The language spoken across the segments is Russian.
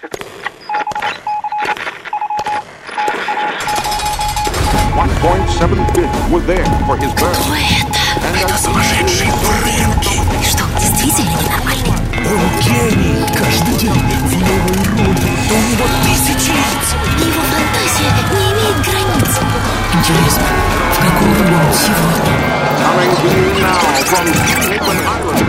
Кто это? Это сумасшедший Фрэнки. Что, действительно ненормальный? Он гений! Каждый день в новой роли. У него тысячи лиц. Его фантазия не имеет границ. Интересно, в роль он сегодня?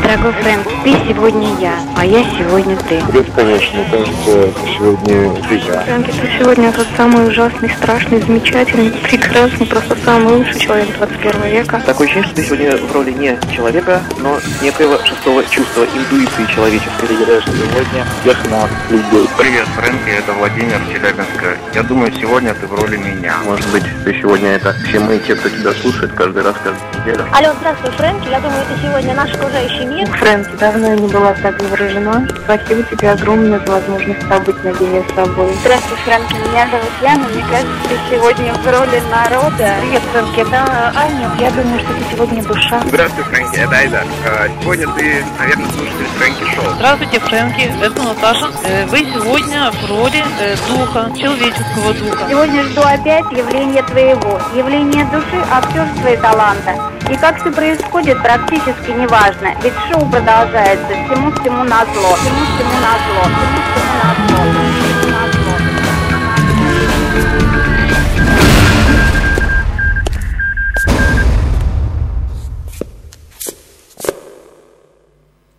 Дорогой Фрэнк, ты сегодня я, а я сегодня ты. Бесконечно, кажется, сегодня ты я. Фрэнки, ты сегодня тот самый ужасный, страшный, замечательный, прекрасный, просто самый лучший человек 21 века. Такое ощущение, что ты сегодня в роли не человека, но некоего шестого чувства, интуиции человеческой. Ты играешь сегодня всех нас, людей. Привет, Фрэнки, это Владимир Челябинска. Я думаю, сегодня ты в роли меня. Может быть, ты сегодня это все мы, те, кто тебя слушает каждый раз, каждую неделю. Алло, здравствуй, Фрэнки. Я думаю, это сегодня наш окружающий мир. Фрэнки, давно я не была так заворожена. Спасибо тебе огромное за возможность побыть наедине с тобой. Здравствуй, Фрэнки. Меня зовут Яна. Мне кажется, ты сегодня в роли народа. Привет, Фрэнки, это Аня. Я думаю, что ты сегодня душа. Здравствуй, Фрэнки, это Айдар. Э, Сегодня ты, наверное, слушатель Фрэнки Шоу. Здравствуйте, Фрэнки, это Наташа. Э, Вы сегодня в роли э, духа, человеческого духа. Сегодня жду опять явления твоего, явления души, актерства и таланта. И как все происходит, практически не важно, ведь шоу продолжается всему всему на зло, всему всему на зло, всему всему на зло.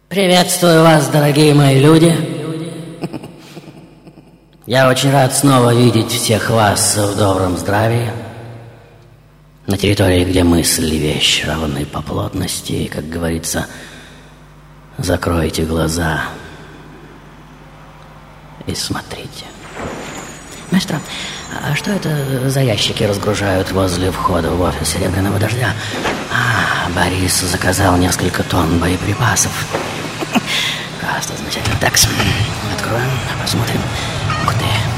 Приветствую вас, дорогие мои люди. Я очень рад снова видеть всех вас в добром здравии. На территории, где мысль и вещь равны по плотности, как говорится, закройте глаза и смотрите. Маэстро, а что это за ящики разгружают возле входа в офис Серебряного Дождя? А, Борис заказал несколько тонн боеприпасов. Просто замечательно. Так, откроем, посмотрим. Ух ты.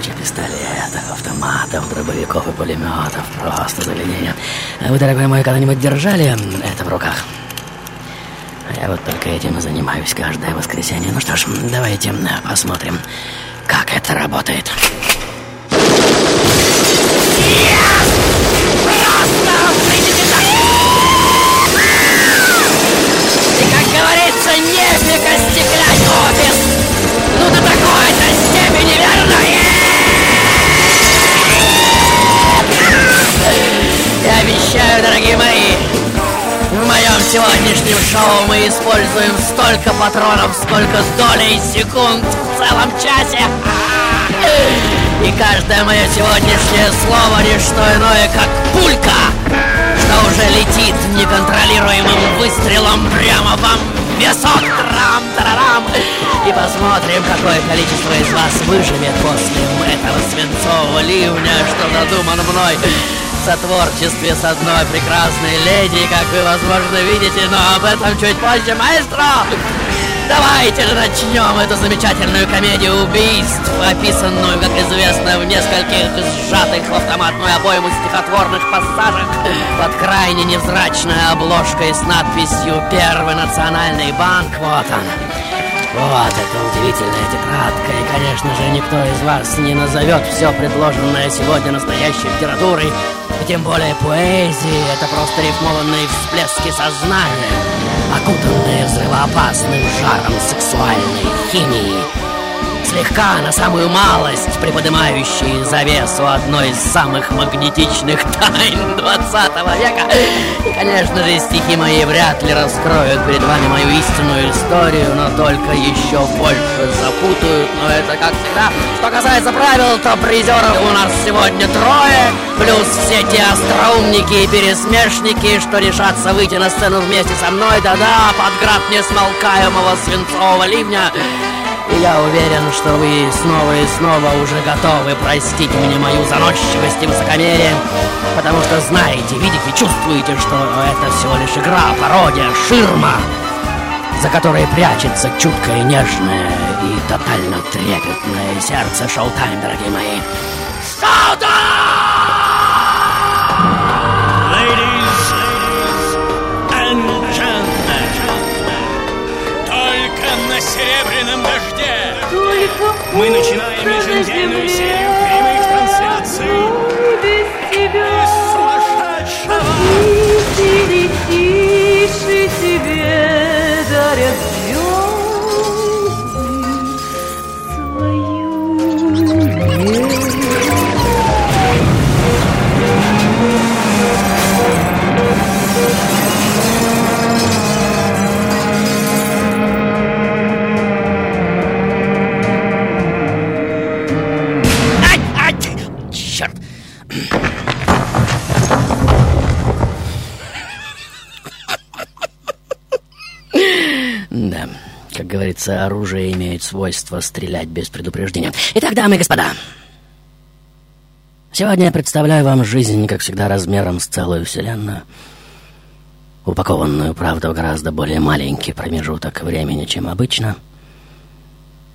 Куча пистолетов, автоматов, дробовиков и пулеметов. Просто загляденье. Вы, дорогой мой, когда-нибудь держали это в руках? Я вот только этим и занимаюсь каждое воскресенье. Ну что ж, давайте посмотрим, как это работает. Как нефиг остеклять офис! Ну до такой-то степени сегодняшнем шоу мы используем столько патронов, сколько долей секунд в целом часе. И каждое мое сегодняшнее слово не что иное, как пулька, что уже летит неконтролируемым выстрелом прямо вам в висок. Трам-тарарам. И посмотрим, какое количество из вас выживет после этого свинцового ливня, что задуман мной в сотворчестве с одной прекрасной леди, как вы, возможно, видите, но об этом чуть позже, маэстро! Давайте же начнем эту замечательную комедию убийств, описанную, как известно, в нескольких сжатых в автоматную обойму стихотворных пассажах под крайне невзрачной обложкой с надписью «Первый национальный банк». Вот он. Вот эта удивительная тетрадка, и, конечно же, никто из вас не назовет все предложенное сегодня настоящей литературой, и тем более поэзией, это просто рифмованные всплески сознания, окутанные взрывоопасным жаром сексуальной химии, слегка на самую малость приподнимающие завесу одной из самых магнетичных тайн 20 века. И, конечно же, стихи мои вряд ли раскроют перед вами мою истинную историю, но только еще больше запутают. Но это как всегда. Что касается правил, то призеров у нас сегодня трое, плюс все те остроумники и пересмешники, что решатся выйти на сцену вместе со мной. Да-да, под град несмолкаемого свинцового ливня. Я уверен, что вы снова и снова уже готовы простить мне мою заносчивость и высокомерие, потому что знаете, видите, чувствуете, что это всего лишь игра, пародия, ширма, за которой прячется чуткое, нежное и тотально трепетное сердце шоу-тайм, дорогие мои. Ladies and gentlemen, серебряном дожде. Мы начинаем еженедельную серию прямых трансляций без тебя. из сумасшедшего. Тише, тише тебе дарят как говорится, оружие имеет свойство стрелять без предупреждения. Итак, дамы и господа, сегодня я представляю вам жизнь, как всегда, размером с целую вселенную, упакованную, правда, в гораздо более маленький промежуток времени, чем обычно —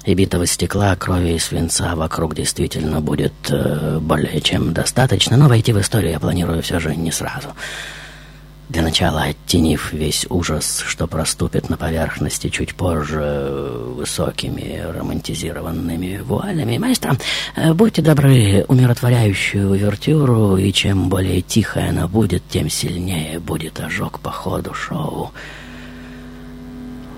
и битого стекла, крови и свинца вокруг действительно будет э, более чем достаточно, но войти в историю я планирую все же не сразу. Для начала, оттенив весь ужас, что проступит на поверхности чуть позже высокими романтизированными вуалями, маэстро, э, будьте добры, умиротворяющую увертюру, и чем более тихая она будет, тем сильнее будет ожог по ходу шоу.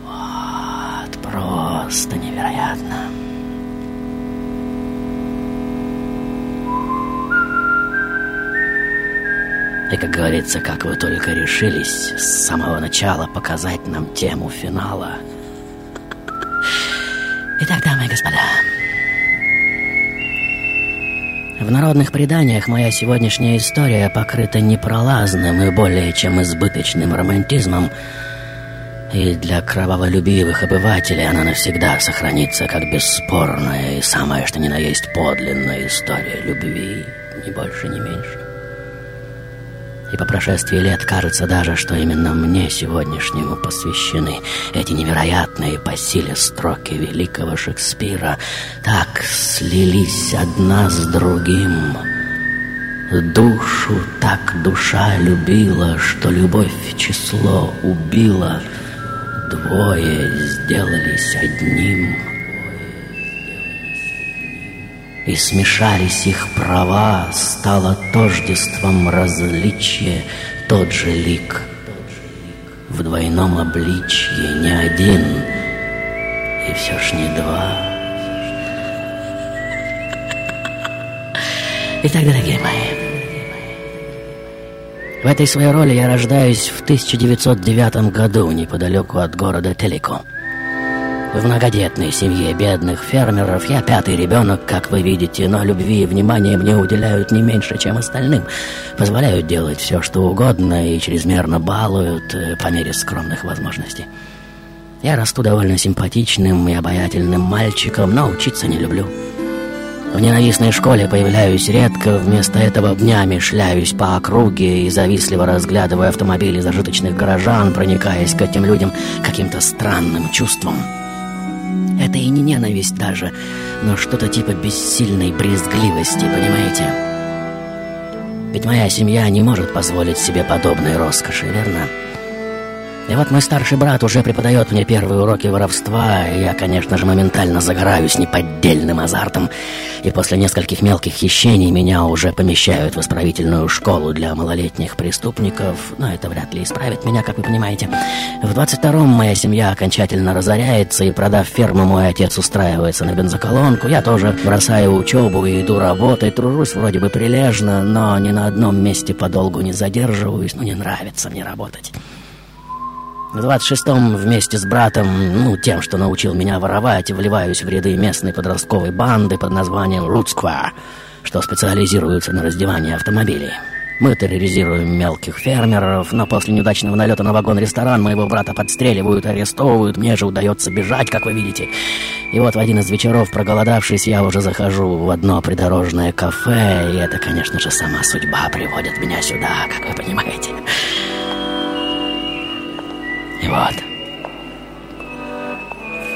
Вот, просто невероятно. И, как говорится, как вы только решились с самого начала показать нам тему финала. Итак, дамы и господа, в народных преданиях моя сегодняшняя история покрыта непролазным и более чем избыточным романтизмом, и для кроваволюбивых обывателей она навсегда сохранится как бесспорная и самая что ни на есть подлинная история любви, ни больше, ни меньше. И по прошествии лет кажется даже, что именно мне сегодняшнему посвящены эти невероятные по силе строки великого Шекспира. Так слились одна с другим. Душу так душа любила, что любовь число убила. Двое сделались одним. И смешались их права, стало тождеством различие, тот же лик. В двойном обличье не один, и все ж не два. Итак, дорогие мои, в этой своей роли я рождаюсь в 1909 году неподалеку от города Телико. В многодетной семье бедных фермеров я пятый ребенок, как вы видите, но любви и внимания мне уделяют не меньше, чем остальным. Позволяют делать все, что угодно и чрезмерно балуют э, по мере скромных возможностей. Я расту довольно симпатичным и обаятельным мальчиком, но учиться не люблю. В ненавистной школе появляюсь редко, вместо этого днями шляюсь по округе и завистливо разглядываю автомобили зажиточных горожан, проникаясь к этим людям каким-то странным чувством. Это и не ненависть даже, но что-то типа бессильной брезгливости, понимаете? Ведь моя семья не может позволить себе подобной роскоши, верно? И вот мой старший брат уже преподает мне первые уроки воровства, и я, конечно же, моментально загораюсь неподдельным азартом. И после нескольких мелких хищений меня уже помещают в исправительную школу для малолетних преступников, но это вряд ли исправит меня, как вы понимаете. В 22-м моя семья окончательно разоряется, и, продав ферму, мой отец устраивается на бензоколонку. Я тоже бросаю учебу и иду работать, тружусь вроде бы прилежно, но ни на одном месте подолгу не задерживаюсь, ну не нравится мне работать. В 26-м вместе с братом, ну, тем, что научил меня воровать, вливаюсь в ряды местной подростковой банды под названием Square, что специализируется на раздевании автомобилей. Мы терроризируем мелких фермеров, но после неудачного налета на вагон-ресторан моего брата подстреливают, арестовывают, мне же удается бежать, как вы видите. И вот в один из вечеров, проголодавшись, я уже захожу в одно придорожное кафе, и это, конечно же, сама судьба приводит меня сюда, как вы понимаете. И вот.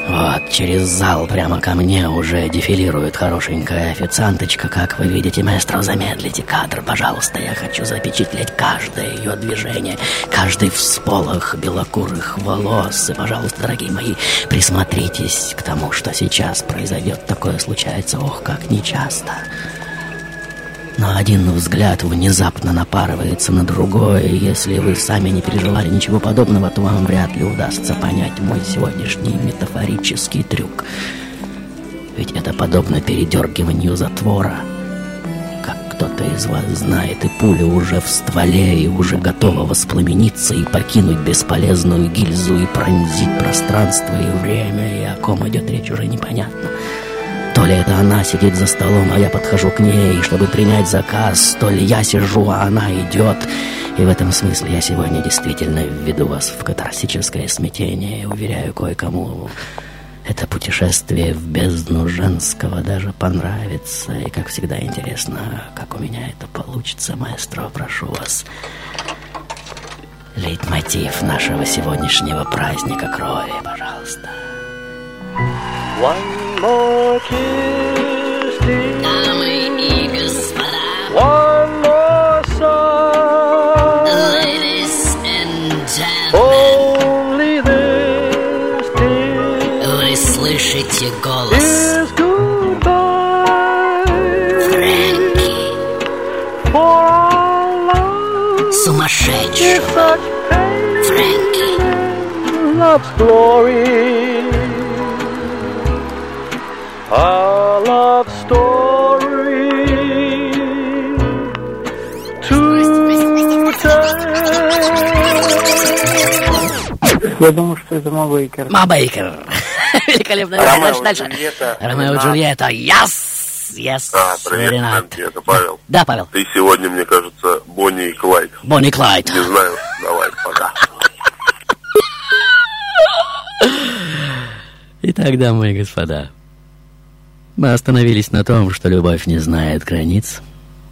Вот, через зал прямо ко мне уже дефилирует хорошенькая официанточка. Как вы видите, маэстро, замедлите кадр, пожалуйста. Я хочу запечатлеть каждое ее движение, каждый всполох белокурых волос. И, пожалуйста, дорогие мои, присмотритесь к тому, что сейчас произойдет. Такое случается, ох, как нечасто. Но один взгляд внезапно напарывается на другой, и если вы сами не переживали ничего подобного, то вам вряд ли удастся понять мой сегодняшний метафорический трюк. Ведь это подобно передергиванию затвора. Как кто-то из вас знает, и пуля уже в стволе, и уже готова воспламениться и покинуть бесполезную гильзу и пронзить пространство и время, и о ком идет речь уже непонятно. То ли это она сидит за столом, а я подхожу к ней, чтобы принять заказ, то ли я сижу, а она идет. И в этом смысле я сегодня действительно введу вас в катарсическое смятение. Уверяю кое-кому, это путешествие в бездну женского даже понравится. И, как всегда, интересно, как у меня это получится. Маэстро, прошу вас. Лейтмотив нашего сегодняшнего праздника крови, пожалуйста. One more kiss, dear. Дамы и господа. One more gentlemen. Only this, dear. Вы слышите голос Is Фрэнки, сумасшедшего. Фрэнки. Our love story. To tell. Я думаю, что это Ma Baker. Ma Baker. Великолепно. Ромео Дальше. Джульетта. Ромео и. Джульетта. Yes! Yes, А, привет, Ренат. Это Павел. Да, Павел. Ты сегодня, мне кажется, Бонни и Клайд. Бонни и Клайд. Не знаю, давай, пока. Итак, дамы и господа, мы остановились на том, что любовь не знает границ.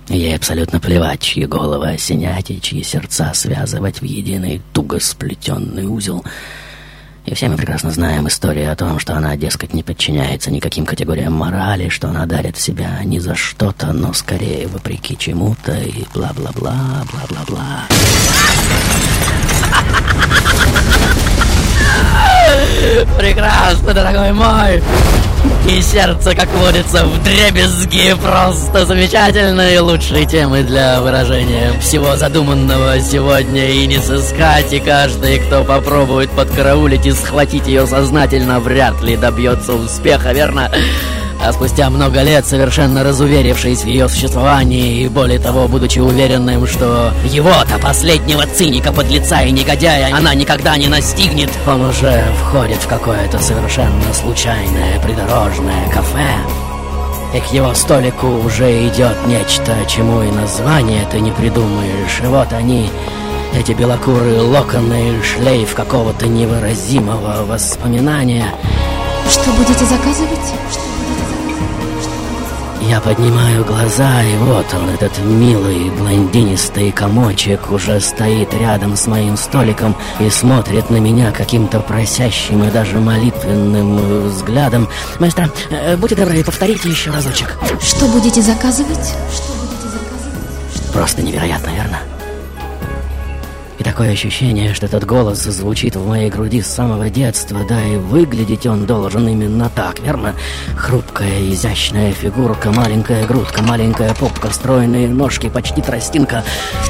Ей абсолютно плевать, чьи головы осенять и чьи сердца связывать в единый туго сплетенный узел. И все мы прекрасно знаем историю о том, что она, дескать, не подчиняется никаким категориям морали, что она дарит себя не за что-то, но скорее вопреки чему-то и бла-бла-бла, бла-бла-бла. Прекрасно, дорогой мой! И сердце, как водится, в дребезги Просто замечательные лучшие темы для выражения Всего задуманного сегодня и не сыскать И каждый, кто попробует подкараулить и схватить ее сознательно Вряд ли добьется успеха, верно? А спустя много лет, совершенно разуверившись в ее существовании и более того, будучи уверенным, что его-то, последнего циника, подлеца и негодяя, она никогда не настигнет, он уже входит в какое-то совершенно случайное придорожное кафе. И к его столику уже идет нечто, чему и название ты не придумаешь. И вот они, эти белокурые локоны, шлейф какого-то невыразимого воспоминания. Что будете заказывать? Я поднимаю глаза, и вот он, этот милый блондинистый комочек, уже стоит рядом с моим столиком и смотрит на меня каким-то просящим и даже молитвенным взглядом. Маэстро, э, будьте добры, повторите еще разочек. Что будете заказывать? Просто невероятно, верно? Такое ощущение, что этот голос звучит в моей груди с самого детства, да и выглядеть он должен именно так, верно? Хрупкая, изящная фигурка, маленькая грудка, маленькая попка, стройные ножки, почти тростинка.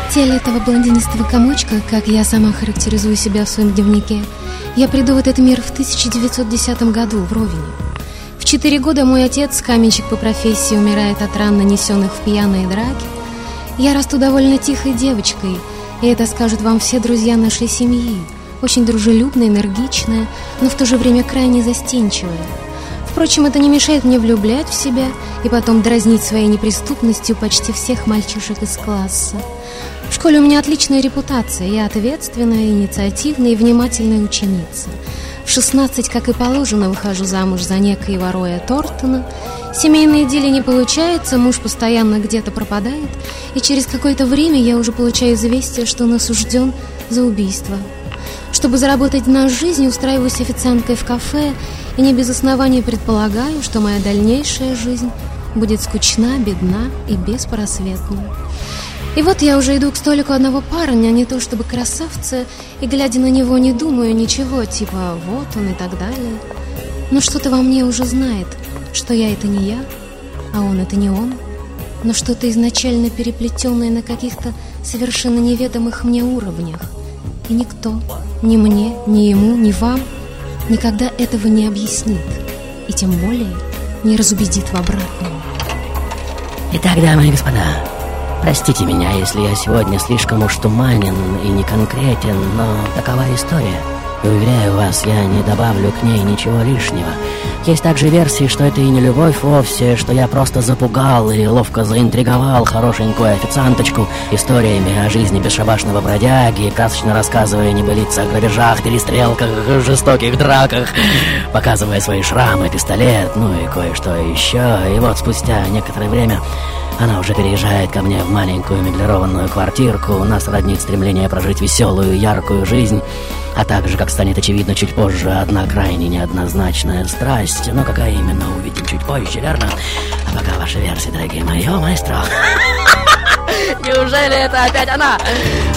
В теле этого блондинистого комочка, как я сама характеризую себя в своем дневнике, я приду в этот мир в 1910 году в Ровине. В четыре года мой отец, каменщик по профессии, умирает от ран, нанесенных в пьяные драки. Я расту довольно тихой девочкой, и это скажут вам все друзья нашей семьи. Очень дружелюбная, энергичная, но в то же время крайне застенчивая. Впрочем, это не мешает мне влюблять в себя и потом дразнить своей неприступностью почти всех мальчишек из класса. В школе у меня отличная репутация. Я ответственная, инициативная и внимательная ученица. В 16, как и положено, выхожу замуж за некоего Роя Тортона. Семейные дели не получается, муж постоянно где-то пропадает, и через какое-то время я уже получаю известие, что он осужден за убийство. Чтобы заработать на жизнь, устраиваюсь официанткой в кафе и не без оснований предполагаю, что моя дальнейшая жизнь будет скучна, бедна и беспросветна. И вот я уже иду к столику одного парня, не то чтобы красавца, и, глядя на него, не думаю ничего, типа «вот он» и так далее. Но что-то во мне уже знает, что я — это не я, а он — это не он, но что-то изначально переплетенное на каких-то совершенно неведомых мне уровнях. И никто, ни мне, ни ему, ни вам, никогда этого не объяснит, и тем более не разубедит в обратном. Итак, дамы и господа, простите меня, если я сегодня слишком уж туманен и не конкретен, но такова история. Уверяю вас, я не добавлю к ней ничего лишнего. Есть также версии, что это и не любовь вовсе, что я просто запугал и ловко заинтриговал хорошенькую официанточку историями о жизни бесшабашного бродяги, красочно рассказывая небылицы о грабежах, перестрелках, жестоких драках, показывая свои шрамы, пистолет, ну и кое-что еще. И вот спустя некоторое время она уже переезжает ко мне в маленькую меблированную квартирку. У нас роднит стремление прожить веселую, яркую жизнь. А также, как станет очевидно чуть позже, одна крайне неоднозначная страсть. Но какая именно, увидим чуть позже, верно? А пока ваши версии, дорогие мои, о, маэстро. Неужели это опять она?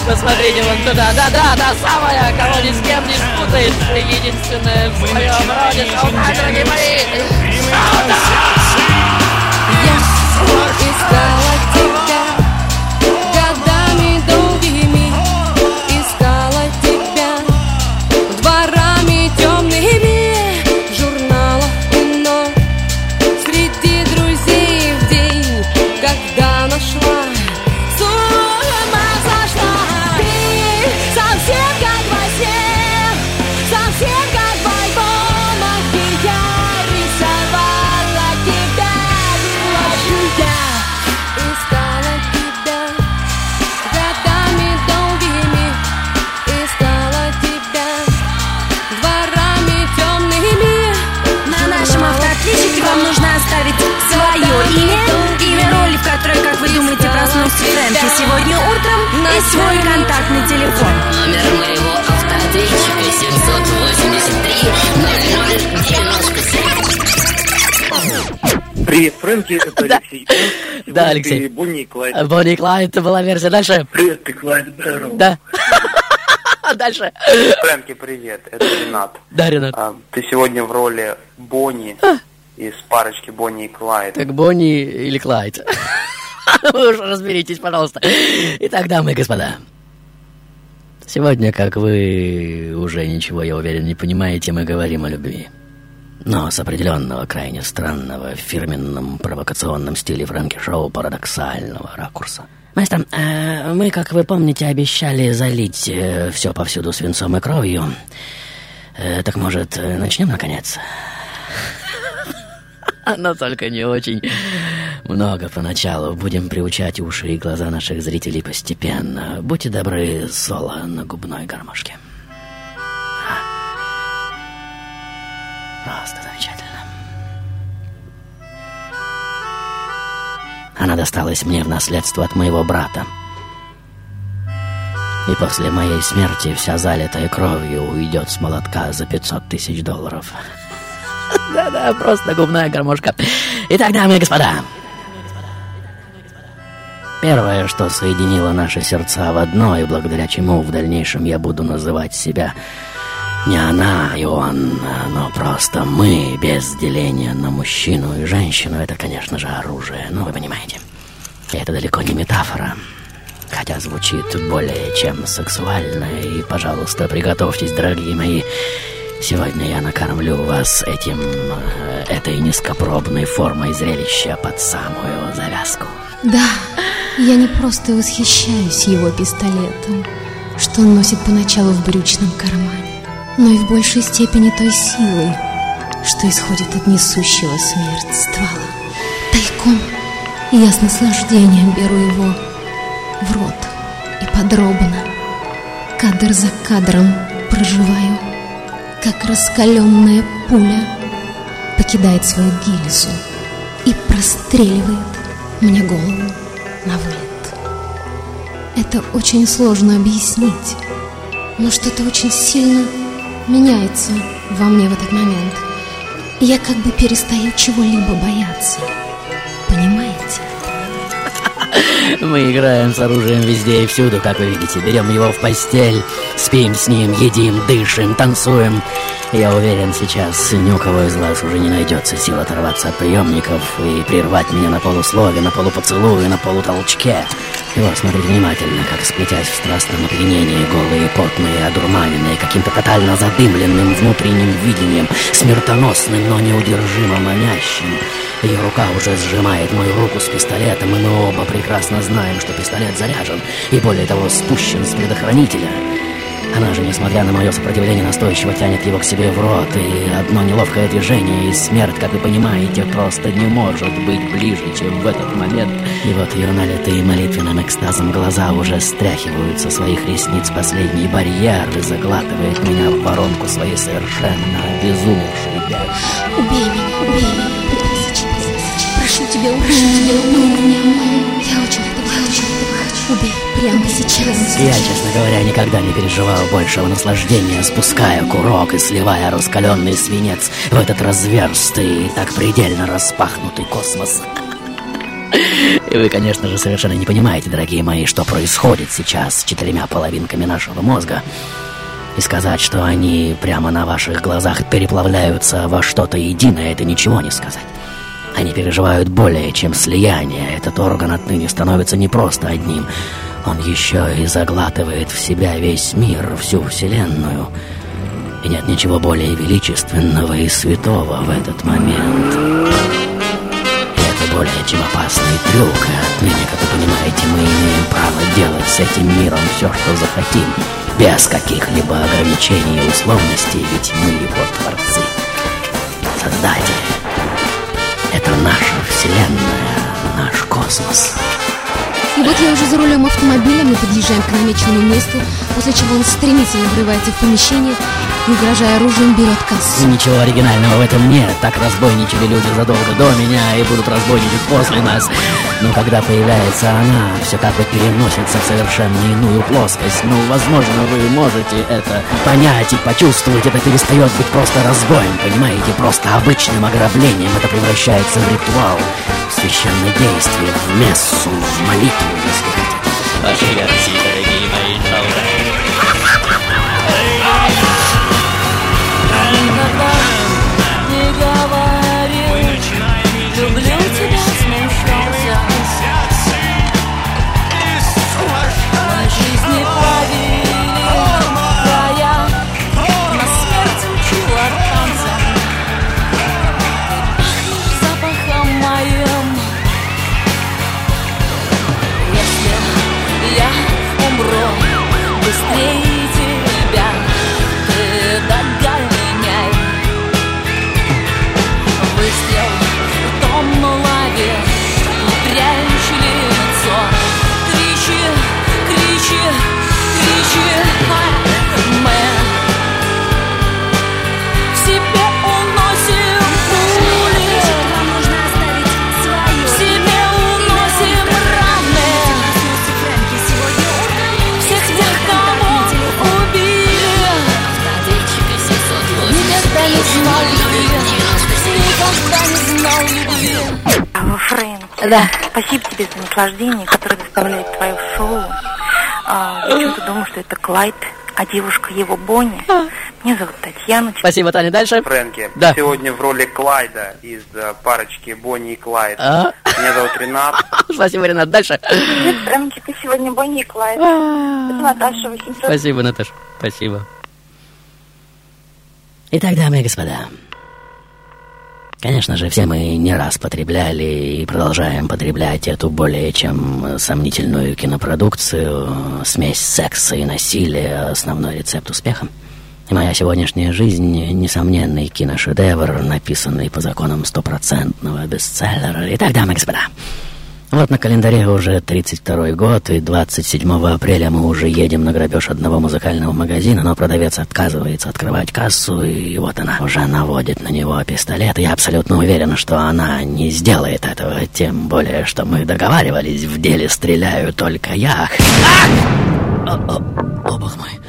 Посмотрите вон туда. Да-да, та самая, кого ни с кем не спутаешь. Единственная в своем роде. Сауна, дорогие мои. Сауна! Искала тебя сегодня утром, и свой контактный телефон. Номер моего автоотличника 783 Привет, Фрэнки, это Алексей. Да, Алексей. Бонни и Клайд. Бонни и Клайд, это была версия. Дальше? Привет, ты Клайд Бэрроу. Да. Дальше. Фрэнки, привет, это Ренат. Да, Ренат. А, ты сегодня в роли Бонни из парочки Бонни и Клайд. Так Бонни или Клайд? Вы уже разберитесь, пожалуйста. Итак, дамы и господа. Сегодня, как вы уже ничего, я уверен, не понимаете, мы говорим о любви. Но с определенного, крайне странного, фирменном провокационном стиле Фрэнки Шоу парадоксального ракурса. Мастер, э, мы, как вы помните, обещали залить э, все повсюду свинцом и кровью. Э, так, может, э, начнем, наконец? Но только не очень много поначалу. Будем приучать уши и глаза наших зрителей постепенно. Будьте добры, соло на губной гармошке. Просто замечательно. Она досталась мне в наследство от моего брата. И после моей смерти вся залитая кровью уйдет с молотка за 500 тысяч долларов. Да-да, просто губная гармошка. Итак, дамы и господа. Первое, что соединило наши сердца в одно, и благодаря чему в дальнейшем я буду называть себя не она и он, но просто мы, без деления на мужчину и женщину, это, конечно же, оружие, ну, вы понимаете. Это далеко не метафора, хотя звучит более чем сексуально, и, пожалуйста, приготовьтесь, дорогие мои, Сегодня я накормлю вас этим, э, этой низкопробной формой зрелища под самую завязку. Да, я не просто восхищаюсь его пистолетом, что он носит поначалу в брючном кармане, но и в большей степени той силой, что исходит от несущего смерть ствола. Тайком я с наслаждением беру его в рот и подробно, кадр за кадром проживаю, как раскаленная пуля покидает свою гильзу и простреливает мне голову на вылет. Это очень сложно объяснить, Но что-то очень сильно меняется во мне в этот момент. Я как бы перестаю чего-либо бояться. Понимаете? Мы играем с оружием везде и всюду, как вы видите. Берем его в постель, спим с ним, едим, дышим, танцуем. Я уверен, сейчас ни у кого из вас уже не найдется сил оторваться от приемников и прервать меня на полуслове, на полупоцелуе, на полутолчке. И вот смотрите внимательно, как сплетясь в страстном опьянении, голые, потные, одурманенные, каким-то тотально задымленным внутренним видением, смертоносным, но неудержимо манящим. Ее рука уже сжимает мою руку с пистолетом, и мы оба прекрасно знаем, что пистолет заряжен, и более того, спущен с предохранителя. Она же, несмотря на мое сопротивление, настойчиво тянет его к себе в рот, и одно неловкое движение, и смерть, как вы понимаете, просто не может быть ближе, чем в этот момент. И вот ее налитые молитвенным экстазом глаза уже стряхивают со своих ресниц последний барьер и заглатывает меня в воронку своей совершенно обезумевшей Убей меня, убей меня. Прошу тебя, убей меня, убей меня. Я очень Убей прямо сейчас. Я, честно говоря, никогда не переживал большего наслаждения, спуская курок и сливая раскаленный свинец в этот разверстый и так предельно распахнутый космос. И вы, конечно же, совершенно не понимаете, дорогие мои, что происходит сейчас с четырьмя половинками нашего мозга. И сказать, что они прямо на ваших глазах переплавляются во что-то единое, это ничего не сказать. Они переживают более, чем слияние. Этот орган отныне становится не просто одним. Он еще и заглатывает в себя весь мир, всю Вселенную. И нет ничего более величественного и святого в этот момент. И это более чем опасный трюк. И отныне, как вы понимаете, мы имеем право делать с этим миром все, что захотим. Без каких-либо ограничений и условностей, ведь мы его творцы. Создатели. Это наша Вселенная, наш космос. И вот я уже за рулем автомобиля, мы подъезжаем к намеченному месту, после чего он стремительно врывается в помещение угрожая оружием, берет кассу. Ничего оригинального в этом нет. Так разбойничали люди задолго до меня и будут разбойничать после нас. Но когда появляется она, все как бы переносится в совершенно иную плоскость. Ну, возможно, вы можете это понять и почувствовать. Это перестает быть просто разбоем, понимаете? Просто обычным ограблением. Это превращается в ритуал, в священное действие, в мессу, в молитву, если хотите. Ваши версии, дорогие мои наслаждение, которое доставляет твое шоу. А, я почему-то думаю, что это Клайд, а девушка его Бонни. Меня зовут Татьяна. Спасибо, Таня. Дальше? Фрэнки, Да. сегодня в роли Клайда из э, парочки Бонни и Клайд. А? Меня зовут Ренат. Спасибо, Ренат. Дальше. Привет, Фрэнки, ты сегодня Бонни и Клайд. Это Наташа 800. Спасибо, Наташ. Спасибо. Итак, дамы и господа, конечно же, все мы не раз потребляли и продолжаем потреблять эту более чем сомнительную кинопродукцию, смесь секса и насилия, основной рецепт успеха. И моя сегодняшняя жизнь — несомненный киношедевр, написанный по законам стопроцентного бестселлера. Итак, дамы и господа, вот на календаре уже 32 год, и 27 апреля мы уже едем на грабеж одного музыкального магазина, но продавец отказывается открывать кассу, и вот она уже наводит на него пистолет. Я абсолютно уверен, что она не сделает этого, тем более, что мы договаривались, в деле стреляю только я. А! О, о, о, бог мой.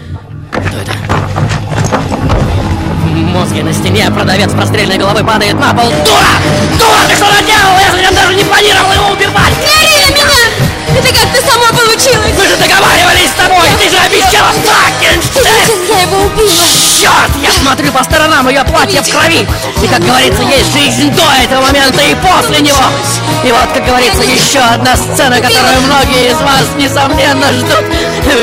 Мозге на стене, продавец прострельной головы падает на пол. Дура! Дура, ты что наделала? Я же даже не планировал его убивать! Смотри на меня! Это как-то само получилось! Мы же договаривались с тобой! Ты же обещала Франкенштейн! Я его убила! Черт! Я смотрю по сторонам, ее платье в крови! И, как говорится, есть жизнь до этого момента и после него! И вот, как говорится, еще одна сцена, которую многие из вас, несомненно, ждут.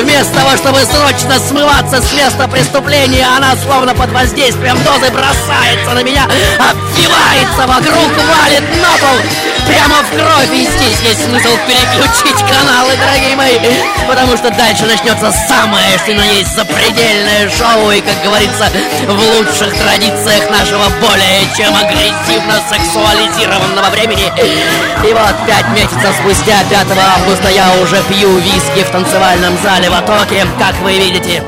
Вместо того, чтобы срочно смываться с места преступления, она, словно под воздействием дозы, бросается на меня, обвивается вокруг, валит на пол, прямо в кровь. И здесь есть смысл переключить каналы, дорогие мои, потому что дальше начнется самое, что на есть запредельное шоу, и, как говорится, в лучших традициях нашего более чем агрессивно сексуализированного времени. И вот пять месяцев спустя, 5 августа, я уже пью виски в танцевальном зале в Атоке, как вы видите.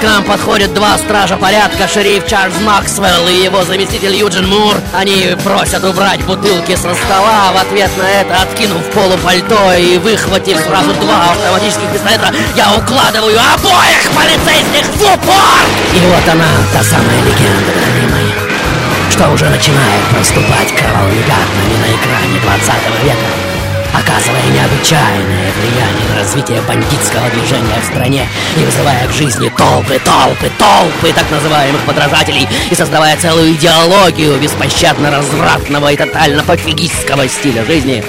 К нам подходят два стража порядка, шериф Чарльз Максвелл и его заместитель Юджин Мур. Они просят убрать бутылки со стола. В ответ на это, откинув полу пальто и выхватив сразу два автоматических пистолета, я укладываю обоих полицейских в упор! И вот она, та самая легенда, дорогие мои, что уже начинает проступать кровавыми пятнами на экране 20 века оказывая необычайное влияние на развитие бандитского движения в стране и вызывая к жизни толпы, толпы, толпы так называемых подражателей и создавая целую идеологию беспощадно развратного и тотально пофигистского стиля жизни.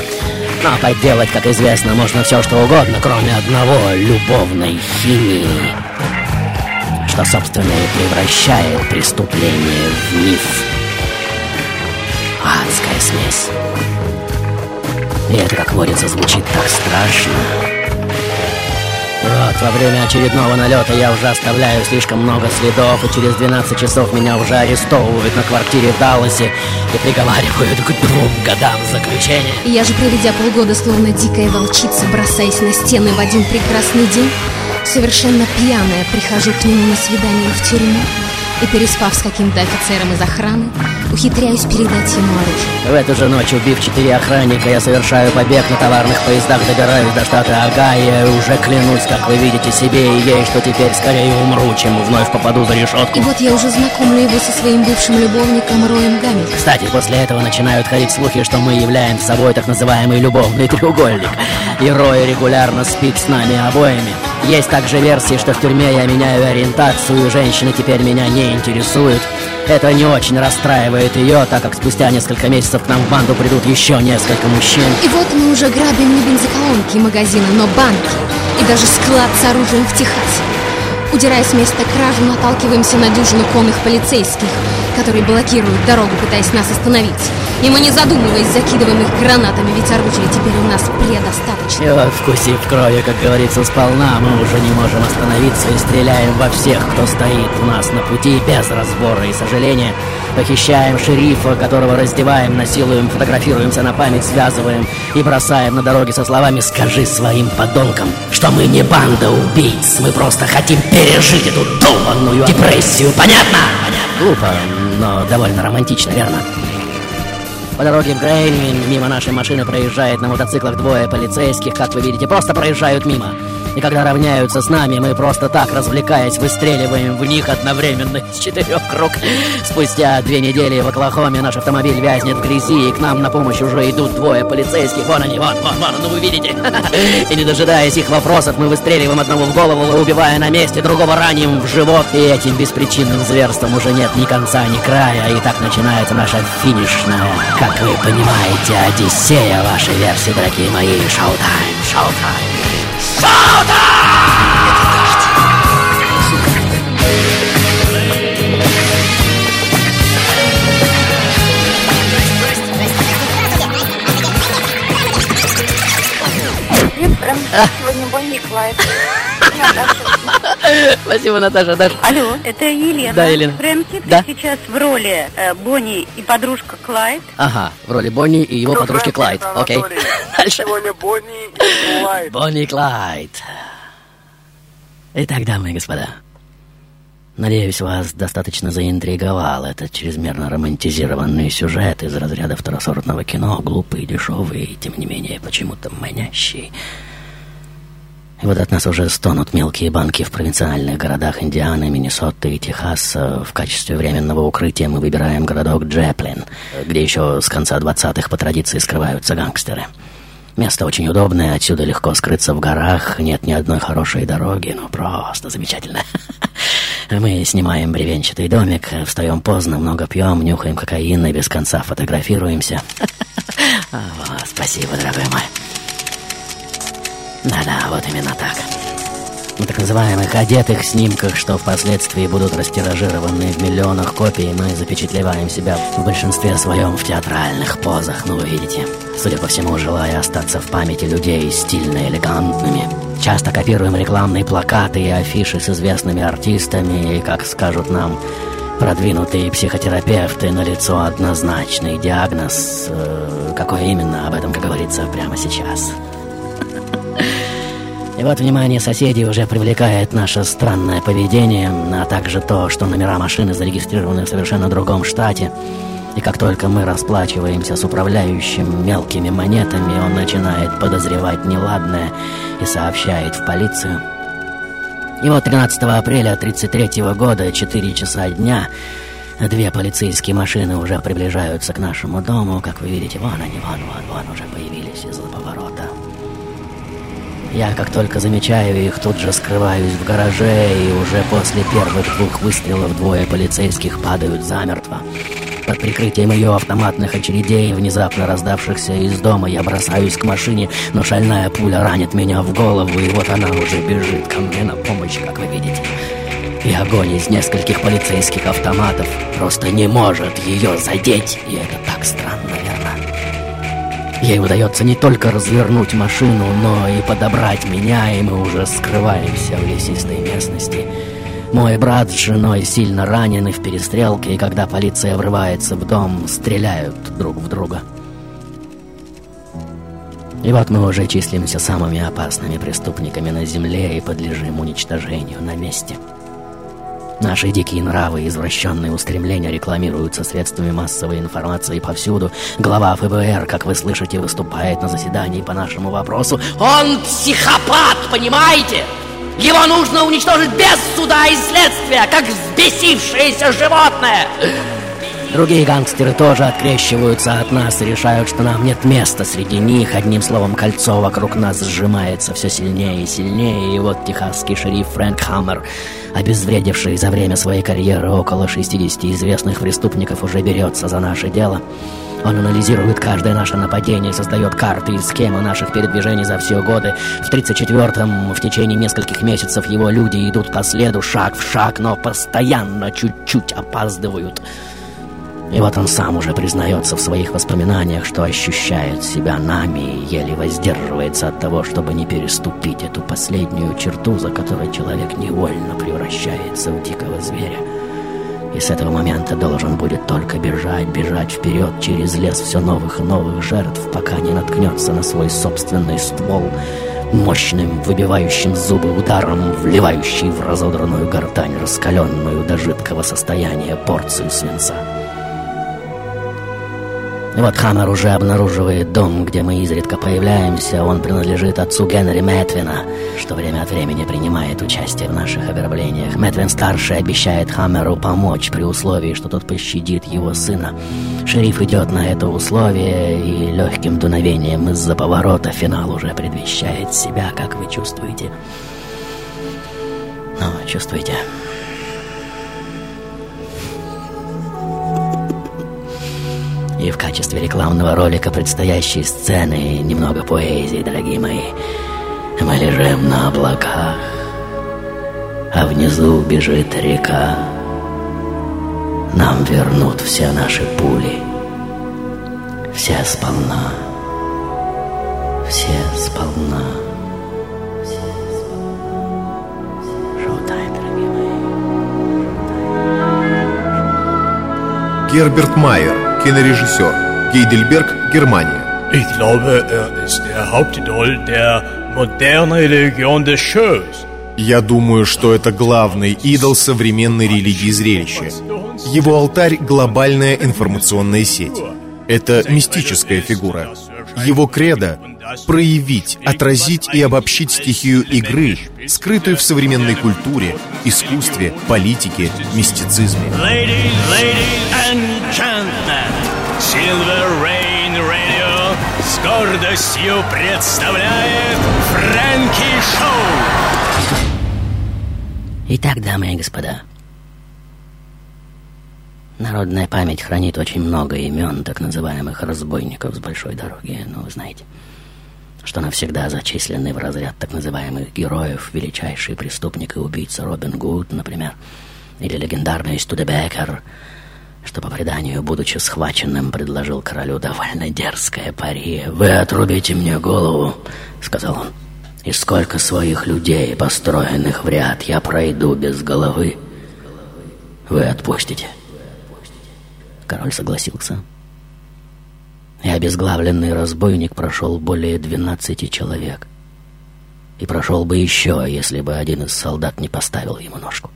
Но подделать, как известно, можно все что угодно, кроме одного — любовной химии, что, собственно, и превращает преступление в миф. Адская смесь. И это, как водится, звучит так страшно. Вот, во время очередного налета я уже оставляю слишком много следов, и через 12 часов меня уже арестовывают на квартире в Далласе и приговаривают к двум годам заключения. Я же, проведя полгода словно дикая волчица, бросаясь на стены в один прекрасный день, совершенно пьяная прихожу к нему на свидание в тюрьму и, переспав с каким-то офицером из охраны, ухитряюсь передать ему оружие. В эту же ночь, убив четыре охранника, я совершаю побег на товарных поездах, добираюсь до штата и уже клянусь, как вы видите себе и ей, что теперь скорее умру, чем вновь попаду за решетку. И вот я уже знакомлю его со своим бывшим любовником Роем Гамильтоном. Кстати, после этого начинают ходить слухи, что мы являем собой так называемый любовный треугольник. И Рой регулярно спит с нами обоими. Есть также версии, что в тюрьме я меняю ориентацию, и женщины теперь меня не интересуют. Это не очень расстраивает ее, так как спустя несколько месяцев к нам в банду придут еще несколько мужчин. И вот мы уже грабим не бензоколонки и магазины, но банки. И даже склад с оружием в Техасе. Удирая с места кражи, наталкиваемся на дюжину конных полицейских, которые блокируют дорогу, пытаясь нас остановить. И мы, не задумываясь, закидываем их гранатами, ведь оружия теперь у нас предостаточно. И вот, вкусив крови, как говорится, сполна, мы уже не можем остановиться и стреляем во всех, кто стоит у нас на пути, без разбора и сожаления. Похищаем шерифа, которого раздеваем, насилуем, фотографируемся на память, связываем и бросаем на дороге со словами «Скажи своим подонкам, что мы не банда убийц, мы просто хотим пережить эту долбанную депрессию, понятно?» Глупо, но довольно романтично, верно? По дороге в Грейнвин мимо нашей машины проезжает на мотоциклах двое полицейских, как вы видите, просто проезжают мимо. И когда равняются с нами, мы просто так, развлекаясь, выстреливаем в них одновременно из четырех круг. Спустя две недели в Оклахоме наш автомобиль вязнет в грязи, и к нам на помощь уже идут двое полицейских. Вон они, вон, вон, вон, ну вы видите. И не дожидаясь их вопросов, мы выстреливаем одного в голову, убивая на месте, другого раним в живот. И этим беспричинным зверством уже нет ни конца, ни края. И так начинается наша финишная, как вы понимаете, Одиссея вашей версии, дорогие мои. Showtime, showtime. Сегодня Бонни и Клайд. Спасибо, Наташа. Даша. Алло, это Елена. Да, Елена. Прям-таки Да. ты сейчас в роли э, Бонни и подружка Клайд. Ага, в роли Бонни и его подружки Клайд. Окей. Дальше. Сегодня Бонни и Клайд. Бонни и Клайд. Итак, дамы и господа, надеюсь, вас достаточно заинтриговал этот чрезмерно романтизированный сюжет из разряда второсортного кино, глупый, дешевый и, тем не менее, почему-то манящий. Вот от нас уже стонут мелкие банки в провинциальных городах Индианы, Миннесоты и Техаса. В качестве временного укрытия мы выбираем городок Джеплин, где еще с конца 20-х по традиции скрываются гангстеры. Место очень удобное, отсюда легко скрыться в горах, нет ни одной хорошей дороги, ну просто замечательно. Мы снимаем бревенчатый домик, встаем поздно, много пьем, нюхаем кокаин и без конца фотографируемся. Вот, спасибо, дорогой мой. Да-да, вот именно так. На так называемых одетых снимках, что впоследствии будут растиражированы в миллионах копий, мы запечатлеваем себя в большинстве своем в театральных позах, ну вы видите. Судя по всему, желая остаться в памяти людей стильно элегантными. Часто копируем рекламные плакаты и афиши с известными артистами, и, как скажут нам продвинутые психотерапевты, на лицо однозначный диагноз. Э, какой именно, об этом, как говорится, прямо сейчас. И вот внимание соседей уже привлекает наше странное поведение, а также то, что номера машины зарегистрированы в совершенно другом штате. И как только мы расплачиваемся с управляющим мелкими монетами, он начинает подозревать неладное и сообщает в полицию. И вот 13 апреля 1933 года, 4 часа дня, две полицейские машины уже приближаются к нашему дому. Как вы видите, вон они, вон, вон, вон, уже появились из-за поворота. Я, как только замечаю их, тут же скрываюсь в гараже, и уже после первых двух выстрелов двое полицейских падают замертво. Под прикрытием ее автоматных очередей, внезапно раздавшихся из дома, я бросаюсь к машине, но шальная пуля ранит меня в голову, и вот она уже бежит ко мне на помощь, как вы видите. И огонь из нескольких полицейских автоматов просто не может ее задеть, и это так странно, верно? Ей удается не только развернуть машину, но и подобрать меня, и мы уже скрываемся в лесистой местности. Мой брат с женой сильно ранены в перестрелке, и когда полиция врывается в дом, стреляют друг в друга. И вот мы уже числимся самыми опасными преступниками на земле и подлежим уничтожению на месте. Наши дикие нравы и извращенные устремления рекламируются средствами массовой информации повсюду. Глава ФБР, как вы слышите, выступает на заседании по нашему вопросу. Он психопат, понимаете? Его нужно уничтожить без суда и следствия, как взбесившееся животное. Другие гангстеры тоже открещиваются от нас и решают, что нам нет места среди них. Одним словом, кольцо вокруг нас сжимается все сильнее и сильнее. И вот техасский шериф Фрэнк Хаммер, обезвредивший за время своей карьеры около 60 известных преступников, уже берется за наше дело. Он анализирует каждое наше нападение, создает карты и схемы наших передвижений за все годы. В 34-м, в течение нескольких месяцев, его люди идут по следу шаг в шаг, но постоянно чуть-чуть опаздывают. И вот он сам уже признается в своих воспоминаниях, что ощущает себя нами и еле воздерживается от того, чтобы не переступить эту последнюю черту, за которой человек невольно превращается в дикого зверя. И с этого момента должен будет только бежать, бежать вперед через лес все новых и новых жертв, пока не наткнется на свой собственный ствол, мощным, выбивающим зубы ударом, вливающий в разодранную гортань, раскаленную до жидкого состояния порцию свинца. Вот Хаммер уже обнаруживает дом, где мы изредка появляемся. Он принадлежит отцу Генри Мэтвина, что время от времени принимает участие в наших ограблениях. Мэтвин-старший обещает Хаммеру помочь при условии, что тот пощадит его сына. Шериф идет на это условие, и легким дуновением из-за поворота финал уже предвещает себя, как вы чувствуете. Ну, чувствуете... И в качестве рекламного ролика предстоящей сцены немного поэзии, дорогие мои. Мы лежим на облаках, а внизу бежит река. Нам вернут все наши пули, все сполна, все сполна. Герберт Майер, кинорежиссер. Гейдельберг, Германия. Ich glaube, er ist der Hauptidol der modernen Religion des Shows. Я думаю, что это главный идол современной религии зрелища. Его алтарь — глобальная информационная сеть. Это мистическая фигура. Его кредо — проявить, отразить и обобщить стихию игры, скрытую в современной культуре, искусстве, политике, мистицизме. Ladies, ladies and Silver Rain Radio с гордостью представляет Фрэнки Шоу. Итак, дамы и господа, народная память хранит очень много имен так называемых разбойников с большой дороги, ну, вы знаете, что навсегда зачислены в разряд так называемых героев, величайший преступник и убийца Робин Гуд, например, или легендарный Студебекер, что по преданию, будучи схваченным, предложил королю довольно дерзкое пари. «Вы отрубите мне голову», — сказал он, — «и сколько своих людей, построенных в ряд, я пройду без головы, вы отпустите». Король согласился. И обезглавленный разбойник прошел более двенадцати человек. И прошел бы еще, если бы один из солдат не поставил ему ножку.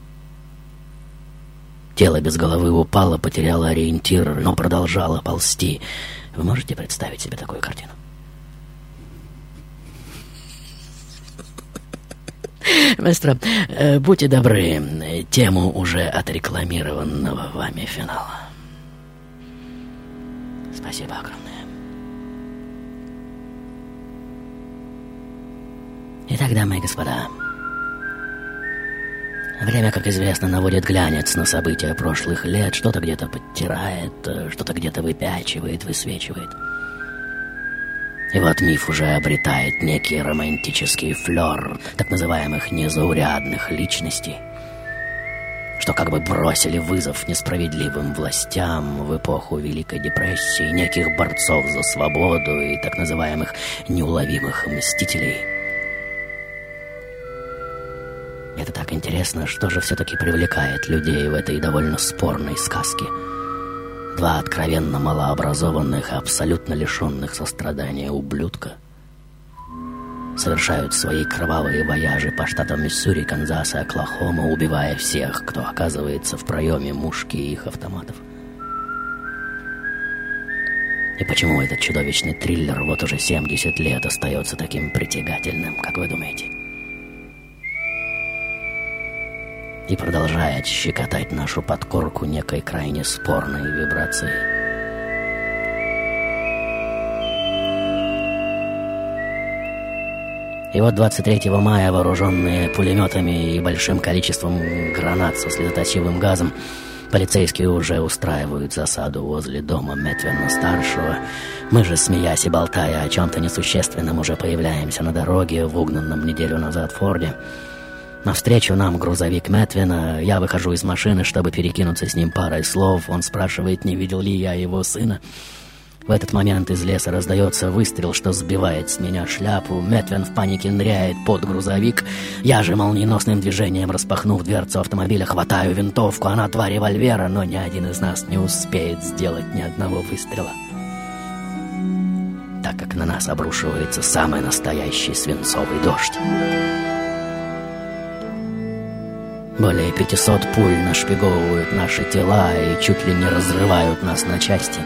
Тело без головы упало, потеряло ориентир, но продолжало ползти. Вы можете представить себе такую картину? Маэстро, э, будьте добры, тему уже отрекламированного вами финала. Спасибо огромное. Итак, дамы и господа, время, как известно, наводит глянец на события прошлых лет, что-то где-то подтирает, э, что-то где-то выпячивает, высвечивает. И вот миф уже обретает некий романтический флер так называемых незаурядных личностей, что как бы бросили вызов несправедливым властям в эпоху Великой депрессии, неких борцов за свободу и так называемых неуловимых мстителей – это так интересно, что же все-таки привлекает людей в этой довольно спорной сказке. Два откровенно малообразованных, абсолютно лишенных сострадания ублюдка совершают свои кровавые вояжи по штатам Миссури, Канзас и Оклахома, убивая всех, кто оказывается в проеме мушки их автоматов. И почему этот чудовищный триллер вот уже 70 лет остается таким притягательным, как вы думаете? И продолжает щекотать нашу подкорку некой крайне спорной вибрацией. И вот 23 мая, вооруженные пулеметами и большим количеством гранат со слезоточивым газом, полицейские уже устраивают засаду возле дома Метвина-старшего. Мы же, смеясь и болтая о чем-то несущественном, уже появляемся на дороге в угнанном неделю назад Форде. Навстречу нам грузовик Мэтвина. Я выхожу из машины, чтобы перекинуться с ним парой слов. Он спрашивает, не видел ли я его сына. В этот момент из леса раздается выстрел, что сбивает с меня шляпу. Мэтвин в панике ныряет под грузовик. Я же молниеносным движением, распахнув дверцу автомобиля, хватаю винтовку. Она два револьвера, но ни один из нас не успеет сделать ни одного выстрела. Так как на нас обрушивается самый настоящий свинцовый дождь. Более 500 пуль нашпиговывают наши тела и чуть ли не разрывают нас на части.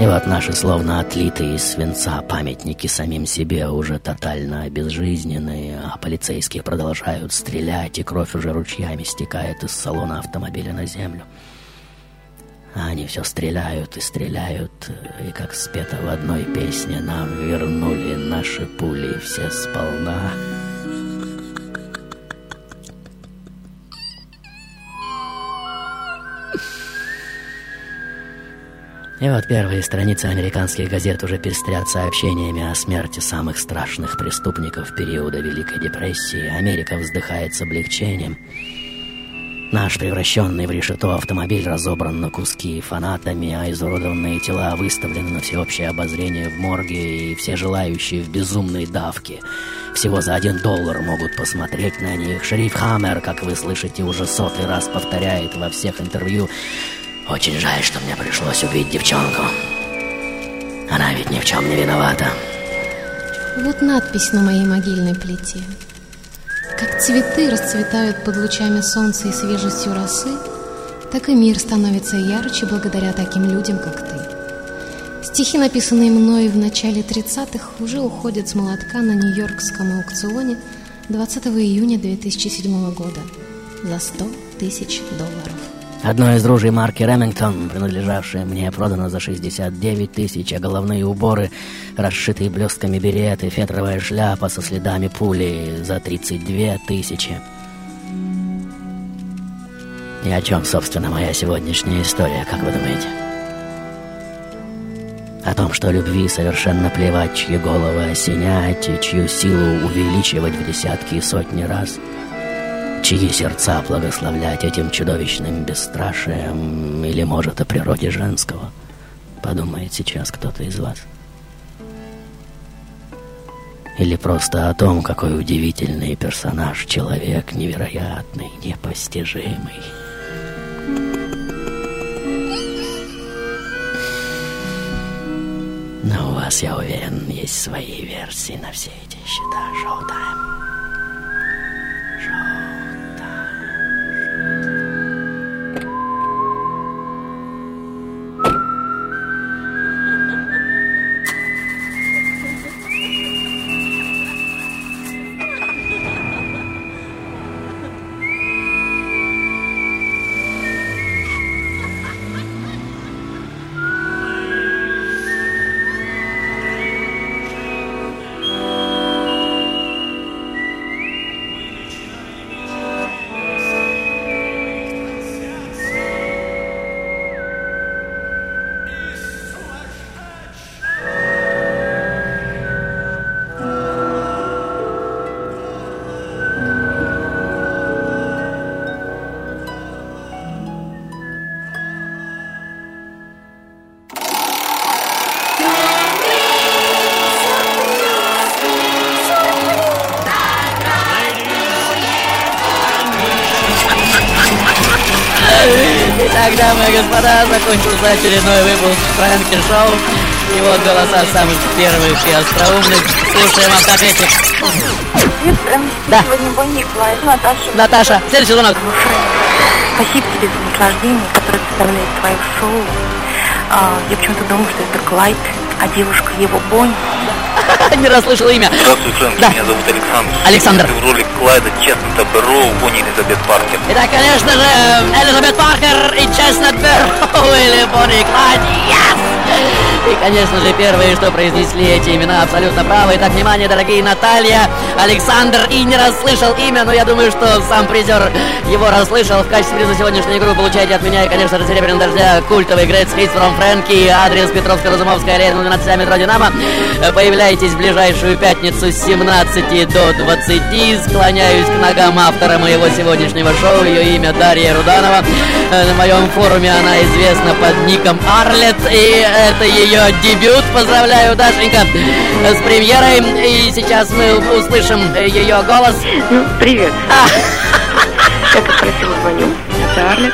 И вот наши словно отлитые из свинца памятники самим себе уже тотально обезжизненные, а полицейские продолжают стрелять, и кровь уже ручьями стекает из салона автомобиля на землю. А они все стреляют и стреляют, и как спето в одной песне нам вернули наши пули все сполна. И вот первые страницы американских газет уже пестрят сообщениями о смерти самых страшных преступников периода Великой депрессии. Америка вздыхает с облегчением. Наш превращенный в решето автомобиль разобран на куски фанатами, а изуродованные тела выставлены на всеобщее обозрение в морге, и все желающие в безумной давке всего за один доллар могут посмотреть на них. Шериф Хаммер, как вы слышите, уже сотый раз повторяет во всех интервью, очень жаль, что мне пришлось убить девчонку. Она ведь ни в чем не виновата. Вот надпись на моей могильной плите. Как цветы расцветают под лучами солнца и свежестью росы, так и мир становится ярче благодаря таким людям, как ты. Стихи, написанные мной в начале 30-х, уже уходят с молотка на Нью-Йоркском аукционе 20 июня 2007 года за 100 тысяч долларов. Одно из ружей марки Ремингтон, принадлежавшее мне, продано за 69 тысяч, а головные уборы, расшитые блестками береты, фетровая шляпа со следами пули за 32 тысячи. И о чем, собственно, моя сегодняшняя история, как вы думаете? О том, что любви совершенно плевать, чьи головы осенять и чью силу увеличивать в десятки и сотни раз – чьи сердца благословлять этим чудовищным бесстрашием или, может, о природе женского, подумает сейчас кто-то из вас. Или просто о том, какой удивительный персонаж, человек невероятный, непостижимый. Но у вас, я уверен, есть свои версии на все эти счета. Шоу-тайм. Итак, закончился очередной выпуск Фрэнки Шоу. И вот голоса самых первых и остроумных. Слушаем автоответчик. Да. Сегодня Наташа. Наташа, следующий звонок. Спасибо тебе за наслаждение, которое доставляет твое шоу. А, я почему-то думаю, что это Клайд, а девушка его Бонни. Не расслышал имя. Здравствуй, Фрэнк, Да. меня зовут Александр. Александр. В роли Клайда Честната Бэрроу, Бонни Элизабет Паркер. Итак, конечно же, Элизабет Паркер и Честнат Бэрроу или Бонни Клайд. Yes! И, конечно же, первые, что произнесли эти имена, абсолютно правы. Итак, внимание, дорогие Наталья, Александр и не расслышал имя, но я думаю, что сам призер его расслышал. В качестве приза сегодняшнюю игру получаете от меня и, конечно же, Серебряного дождя культовый Great Hits from Фрэнки, адрес Петровско-Разумовская, арена 12 метро Динамо. Появляйтесь в ближайшую пятницу с 17 до 20. Склоняюсь к ногам автора моего сегодняшнего шоу. Ее имя Дарья Руданова. На моем форуме она известна под ником Арлет. И это ее дебют. Поздравляю, Дашенька, с премьерой. И сейчас мы услышим ее голос. Привет. Я как красиво звоню. Это Арлет.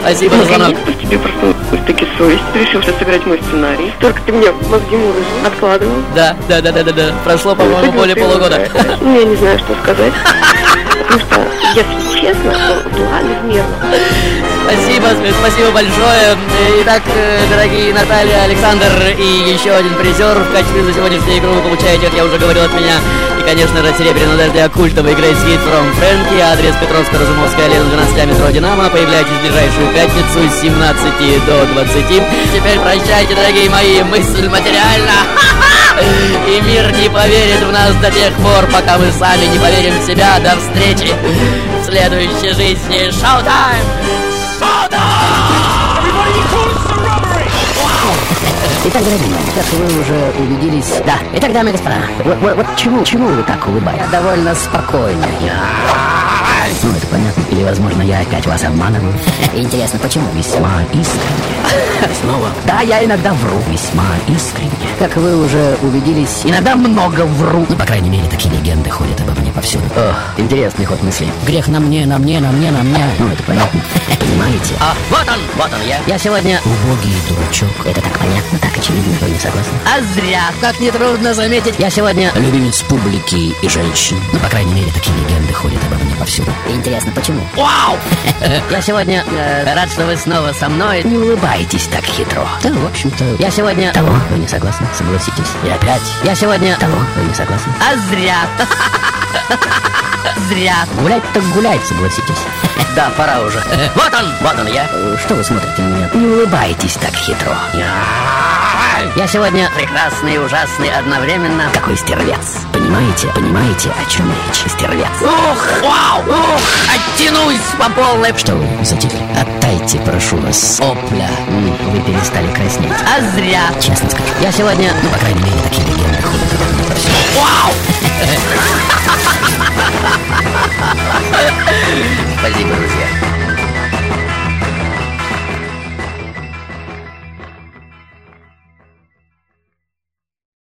Спасибо за звонок. Тебе проснулась таки совесть. Решился собирать мой сценарий. Только ты мне мозги мурыжил, откладывал. Да, да, да, да, да, да. Прошло, по-моему, более полугода. Ну, я не знаю, что сказать. Потому что, если честно, была безмерно. Спасибо, спасибо большое. Итак, э, дорогие Наталья, Александр и еще один призер в качестве за сегодняшнюю игру вы получаете, как я уже говорил от меня, конечно же, серебряного дождя культовый Great Hit from Фрэнки, адрес Петровско-Разумовская, аллея 12 метро Динамо. Появляйтесь в ближайшую пятницу с 17 до 20. Теперь прощайте, дорогие мои, мысль материальна. И мир не поверит в нас до тех пор, пока мы сами не поверим в себя. До встречи в следующей жизни. Шоу-тайм! Итак, дорогие мои, как вы уже убедились... Да, итак, дамы и господа, вот, вот- вот чему, чему вы так улыбаетесь? Я довольно спокойно. Или, возможно, я опять вас обманываю. Интересно, почему? Весьма искренне. Снова? Да, я иногда вру. Весьма искренне. Как вы уже убедились, иногда много вру. Ну, по крайней мере, такие легенды ходят обо мне повсюду. Ох, интересный ход мысли. Грех на мне, на мне, на мне, на мне. Ну, это понятно. Понимаете? А, вот он, вот он я. Я сегодня убогий дурачок. Это так понятно, так очевидно. Вы не согласны? А зря, как нетрудно заметить. Я сегодня любимец публики и женщин. Ну, по крайней мере, такие легенды ходят обо мне повсюду. Интересно, почему? Вау! Я сегодня э, рад, что вы снова со мной. Не улыбайтесь так хитро. Да, в общем-то, я сегодня... Того, вы не согласны, согласитесь. И опять. Я сегодня... Того, вы не согласны. А зря. Зря. Гулять так гулять, согласитесь. Да, пора уже. Вот он, вот он я. Э, Что вы смотрите на меня? Не улыбайтесь так хитро. Я сегодня прекрасный и ужасный одновременно. Какой стервец. Понимаете, понимаете, о чем речь? Стервец. Ух, вау, ух, Клянусь по полной... Что вы, затихли? Оттайте, прошу вас. Опля. Вы перестали краснеть. А зря. Честно скажу. Я сегодня, ну, по крайней мере, такие легенды. Вау! Спасибо, друзья.